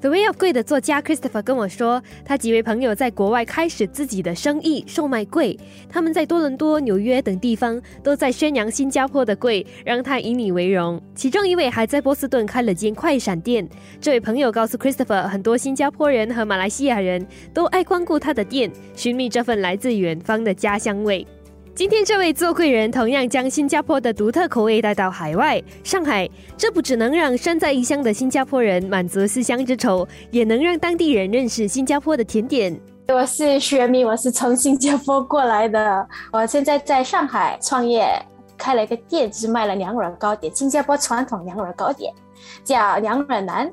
The Way of 柜的作家 Christopher 跟我说，他几位朋友在国外开始自己的生意，售卖贵。他们在多伦多、纽约等地方都在宣扬新加坡的贵，让他以你为荣。其中一位还在波士顿开了间快闪店。这位朋友告诉 Christopher，很多新加坡人和马来西亚人都爱光顾他的店，寻觅这份来自远方的家乡味。今天这位做贵人同样将新加坡的独特口味带到海外上海，这不只能让身在异乡的新加坡人满足思乡之愁，也能让当地人认识新加坡的甜点。我是学米，我是从新加坡过来的，我现在在上海创业，开了一个店，就是卖了娘惹糕点，新加坡传统娘惹糕点，叫娘惹男。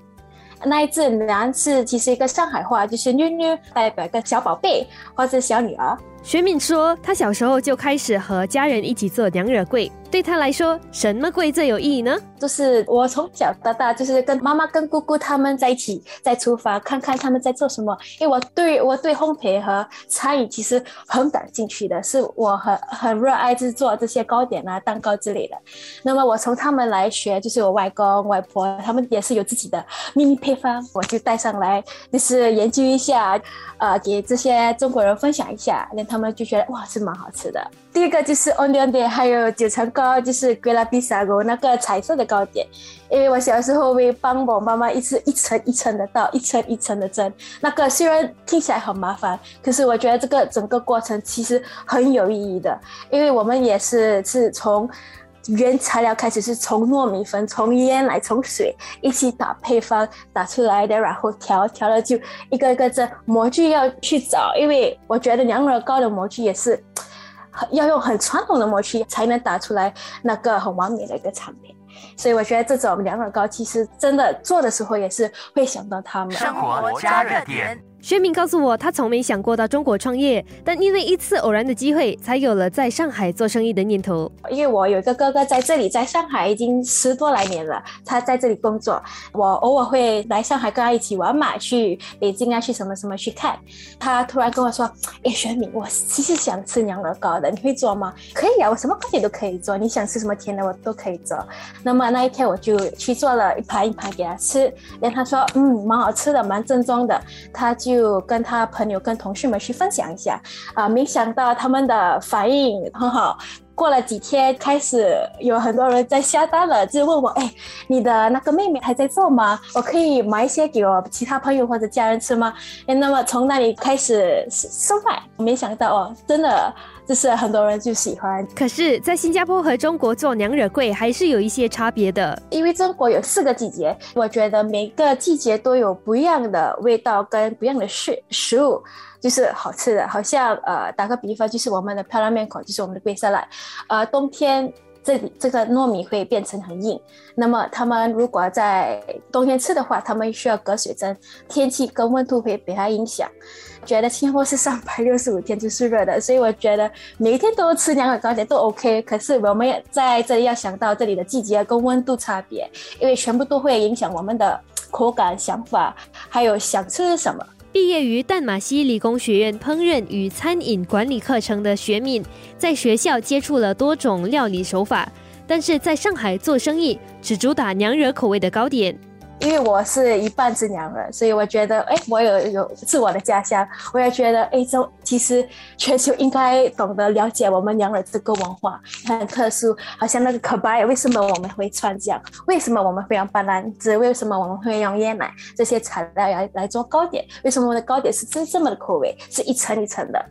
那一字男是其实一个上海话，就是妞妞代表一个小宝贝或者小女儿。学敏说，他小时候就开始和家人一起做娘惹柜，对他来说，什么柜最有意义呢？就是我从小到大就是跟妈妈、跟姑姑他们在一起，在厨房看看他们在做什么。因为我对我对烘焙和餐饮其实很感兴趣的，是我很很热爱制作这些糕点啊、蛋糕之类的。那么我从他们来学，就是我外公外婆他们也是有自己的秘密配方，我就带上来，就是研究一下，呃，给这些中国人分享一下，让他们就觉得哇是蛮好吃的。第一个就是 Onion 点，还有九层糕，就是 g u e l a b i s a g o 那个彩色的糕点。因为我小时候会帮我妈妈一次一层一层的倒，一层一层的蒸。那个虽然听起来很麻烦，可是我觉得这个整个过程其实很有意义的，因为我们也是是从。原材料开始是从糯米粉、从烟来、从水一起打配方打出来的，然后调调了就一个一个蒸。模具要去找，因为我觉得娘惹糕的模具也是要用很传统的模具才能打出来那个很完美的一个产品。所以我觉得这种凉粉糕其实真的做的时候也是会想到他们。生活加热点。薛敏告诉我，他从没想过到中国创业，但因为一次偶然的机会，才有了在上海做生意的念头。因为我有一个哥哥在这里，在上海已经十多来年了，他在这里工作，我偶尔会来上海跟他一起玩嘛，去北京啊，去什么什么去看。他突然跟我说：“哎，薛敏，我其实想吃娘惹糕的，你会做吗？”可以啊，我什么糕点都可以做，你想吃什么甜的我都可以做。那么那一天我就去做了一盘一盘给他吃，然后他说：“嗯，蛮好吃的，蛮正宗的。”他就。就跟他朋友、跟同事们去分享一下啊，没想到他们的反应很好。过了几天，开始有很多人在下单了，就问我：“哎，你的那个妹妹还在做吗？我可以买一些给我其他朋友或者家人吃吗？”哎，那么从那里开始售卖，没想到哦，真的就是很多人就喜欢。可是，在新加坡和中国做娘惹柜还是有一些差别的，因为中国有四个季节，我觉得每个季节都有不一样的味道跟不一样的食食物。就是好吃的，好像呃，打个比方，就是我们的漂亮面孔，就是我们的龟沙拉，呃，冬天这里这个糯米会变成很硬，那么他们如果在冬天吃的话，他们需要隔水蒸，天气跟温度会被它影响。觉得新加坡是三百六十五天就是热的，所以我觉得每天都吃两碗糕点都 OK。可是我们在这里要想到这里的季节跟温度差别，因为全部都会影响我们的口感、想法，还有想吃什么。毕业于淡马锡理工学院烹饪与餐饮管理课程的学敏，在学校接触了多种料理手法，但是在上海做生意只主打娘惹口味的糕点。因为我是一半是娘惹，所以我觉得，哎，我有有是我的家乡，我也觉得，哎，这其实全球应该懂得了解我们娘惹这个文化，很特殊。好像那个可白，为什么我们会穿这样？为什么我们会用白兰子？为什么我们会用椰奶这些材料来来做糕点？为什么我的糕点是这这么的口味，是一层一层的？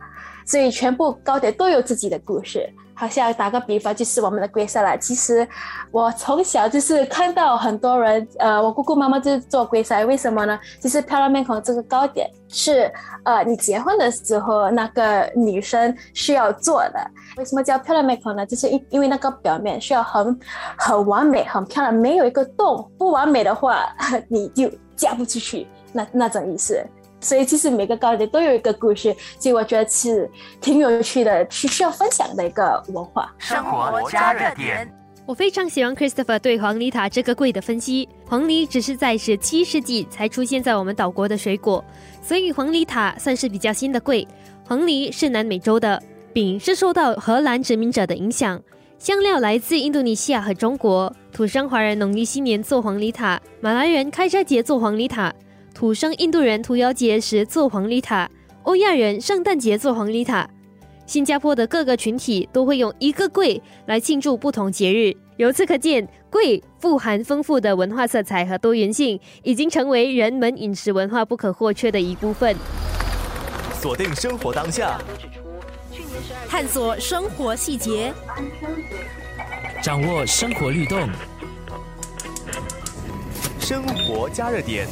所以全部糕点都有自己的故事。好像打个比方，就是我们的龟沙拉。其实我从小就是看到很多人，呃，我姑姑妈妈就是做龟沙，为什么呢？就是漂亮面孔这个糕点是，呃，你结婚的时候那个女生需要做的。为什么叫漂亮面孔呢？就是因因为那个表面需要很很完美、很漂亮，没有一个洞。不完美的话，你就嫁不出去，那那种意思。所以其实每个糕点都有一个故事，所以我觉得是挺有趣的，是需要分享的一个文化。生活加热点。我非常喜欢 Christopher 对黄梨塔这个桂的分析。黄梨只是在十七世纪才出现在我们岛国的水果，所以黄梨塔算是比较新的桂。黄梨是南美洲的，饼是受到荷兰殖民者的影响，香料来自印度尼西亚和中国。土生华人农历新年做黄梨塔，马来人开斋节做黄梨塔，土生印度人屠妖节时做黄梨塔，欧亚人圣诞节做黄梨塔。新加坡的各个群体都会用一个柜来庆祝不同节日。由此可见，柜富含丰富的文化色彩和多元性，已经成为人们饮食文化不可或缺的一部分。锁定生活当下，探索生活细节，掌握生活律动，生活加热点。